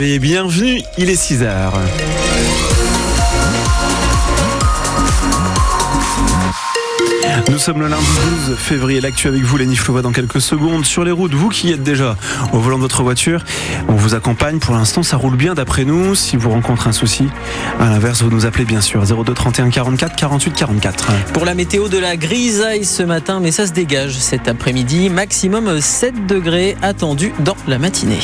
Et bienvenue, il est 6h. Nous sommes le lundi 12 février. L'actu avec vous, Lenny Flouva, dans quelques secondes. Sur les routes, vous qui êtes déjà au volant de votre voiture, on vous accompagne. Pour l'instant, ça roule bien d'après nous. Si vous rencontrez un souci, à l'inverse, vous nous appelez bien sûr 02 31 44 48 44. Pour la météo de la grisaille ce matin, mais ça se dégage cet après-midi. Maximum 7 degrés attendus dans la matinée.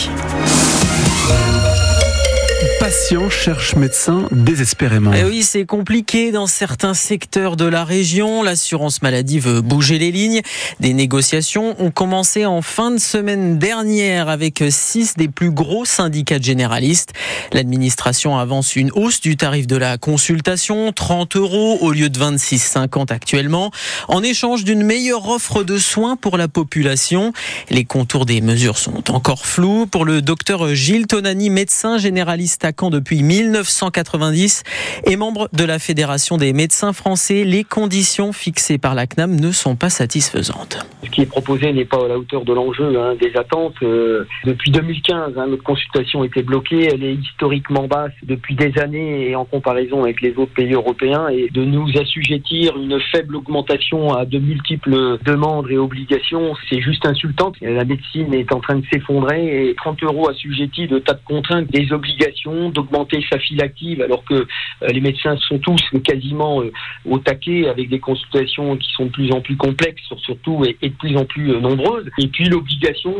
Patients cherchent médecin désespérément. Et Eh oui, c'est compliqué dans certains secteurs de la région. L'assurance maladie veut bouger les lignes. Des négociations ont commencé en fin de semaine dernière avec six des plus gros syndicats généralistes. L'administration avance une hausse du tarif de la consultation, 30 euros au lieu de 26,50 actuellement, en échange d'une meilleure offre de soins pour la population. Les contours des mesures sont encore flous. Pour le docteur Gilles Tonani, médecin généraliste à Caen depuis 1990 et membre de la Fédération des médecins français, les conditions fixées par la CNAM ne sont pas satisfaisantes. Ce qui est proposé n'est pas à la hauteur de l'enjeu hein, des attentes. Euh, depuis 2015, hein, notre consultation était bloquée. Elle est historiquement basse depuis des années et en comparaison avec les autres pays européens. Et de nous assujettir une faible augmentation à de multiples demandes et obligations, c'est juste insultant. La médecine est en train de s'effondrer et 30 euros assujettis de tas de contraintes, des obligations, d'augmenter sa file active alors que euh, les médecins sont tous quasiment euh, au taquet avec des consultations qui sont de plus en plus complexes surtout et, de plus en plus euh, nombreuses. Et puis l'obligation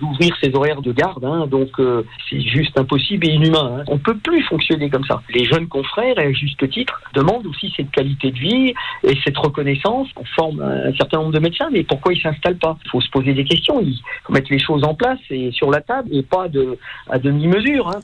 d'ouvrir ses horaires de garde, hein, donc c'est juste impossible et inhumain. Hein. On peut plus fonctionner comme ça. Les jeunes confrères, à juste titre, demandent aussi cette qualité de vie et cette reconnaissance. On forme un certain nombre de médecins, mais pourquoi ils s'installent pas? Il faut se poser des questions. Il faut mettre les choses en place et sur la table et pas de, à demi-mesure. Hein.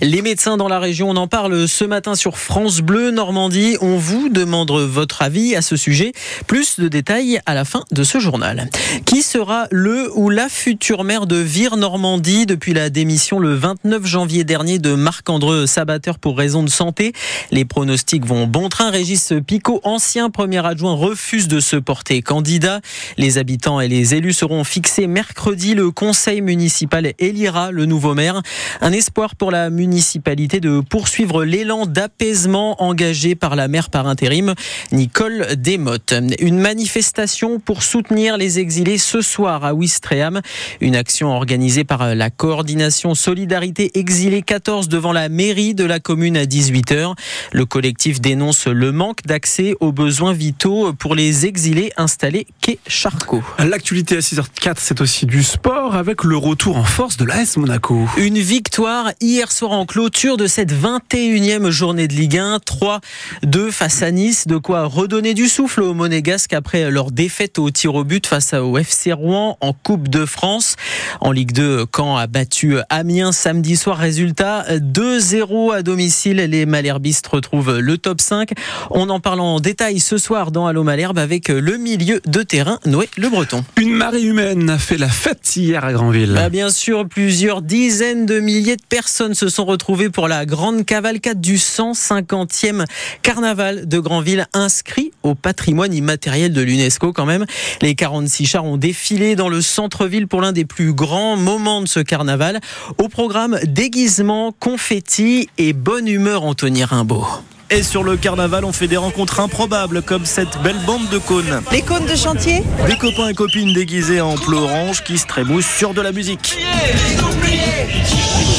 Les médecins dans la région, on en parle ce matin sur France Bleu Normandie. On vous demande votre avis à ce sujet. Plus de détails à la fin de ce journal. Qui sera le ou la future maire de Vire Normandie depuis la démission le 29 janvier dernier de Marc-André Sabateur pour raison de santé? Les pronostics vont bon train. Régis Picot, ancien premier adjoint, refuse de se porter candidat. Les habitants et les élus seront fixés mercredi. Le conseil municipal élira le nouveau maire. Un espoir pour la municipalité de poursuivre l'élan d'apaisement engagé par la maire par intérim, Nicole Desmottes. Une manifestation pour soutenir les exilés ce soir à Ouistreham. Une action organisée par la coordination Solidarité Exilés 14 devant la mairie de la commune à 18h. Le collectif dénonce le manque d'accès aux besoins vitaux pour les exilés installés quai Charcot. L'actualité à 6h04, c'est aussi du sport avec le retour en force de l'AS Monaco. Une victoire hier soir en clôture de cette 21e journée de Ligue 1. 3-2 face à Nice. De quoi redonner du souffle aux Monégasques après leur défaite au tir au but face au FC Rouen en Coupe de France. En Ligue 2, Caen a battu Amiens samedi soir. Résultat 2-0 à domicile. Les Malherbistes retrouvent le top 5. On en parle en détail ce soir dans Allo Malherbe avec le milieu de terrain Noé Le Breton. Une marée humaine a fait la fête hier à Granville. Bah bien sûr, plusieurs dizaines de milliers de personnes se sont retrouvées pour la grande cavalcade du 150e carnaval de Granville inscrit au patrimoine immatériel de l'UNESCO quand même. Les 46 chars ont défilé dans le centre-ville pour l'un des plus grands moments de ce carnaval. Au programme déguisement, confetti et bonne humeur Anthony Rimbaud. Et sur le carnaval, on fait des rencontres improbables comme cette belle bande de cônes. Les cônes de chantier Des copains et copines déguisés en bleu orange qui se trémoussent sur de la musique.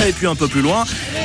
Et puis un peu plus loin,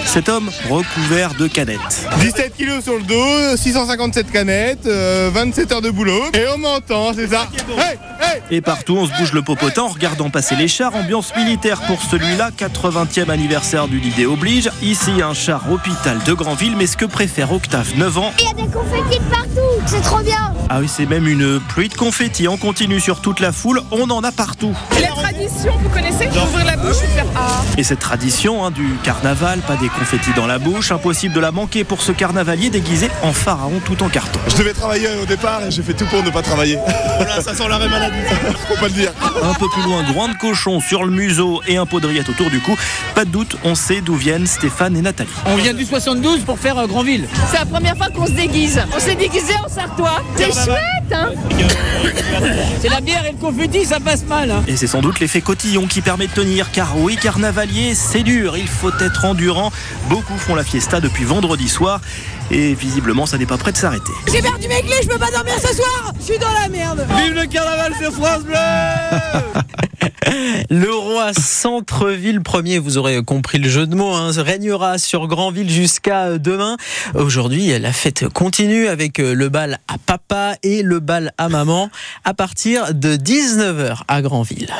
cet homme recouvert de canettes. 17 kilos sur le dos, 657 canettes, euh, 27 heures de boulot. Et on m'entend, c'est ça hey, hey Et partout, on se bouge le popotin en regardant passer les chars. Ambiance militaire pour celui-là, 80e anniversaire du Lidé oblige. Ici, un char hôpital de Granville, mais ce que préfère Octave, 9 ans. Il y a des confettis de partout, c'est trop bien. Ah oui, c'est même une pluie de confettis. On continue sur toute la foule, on en a partout. La tradition, vous connaissez Ouvrir la bouche et faire Ah Et cette tradition hein, du carnaval, pas des confettis dans la bouche, impossible de la manquer pour ce carnavalier déguisé en pharaon tout en carton. Je devais travailler au départ et j'ai fait tout pour ne pas travailler. Voilà, ça sent l'arrêt maladie. Faut pas le dire. Un peu plus loin, groin de cochon sur le museau et un pot de rillettes autour du cou. Pas de doute, on sait d'où viennent Stéphane et Nathalie. On vient du 72 pour faire euh, Granville. Ça C'est la première fois qu'on se déguise. On s'est déguisé en Sartois. C'est chouette, hein C'est la bière et le confetti, ça passe mal. hein. Et c'est sans doute l'effet cotillon qui permet de tenir, car oui, carnavalier, c'est dur, il faut être endurant. Beaucoup font la fiesta depuis vendredi soir, et visiblement, ça n'est pas prêt de s'arrêter. J'ai perdu mes clés, je peux pas dormir ce soir. Je suis dans la merde. Vive le carnaval sur France Bleu Le roi Centre-Ville premier, vous aurez compris le jeu de mots, hein, régnera sur Grandville jusqu'à demain. Aujourd'hui, la fête continue avec le bal à papa et le bal à maman à partir de 19h à Grandville.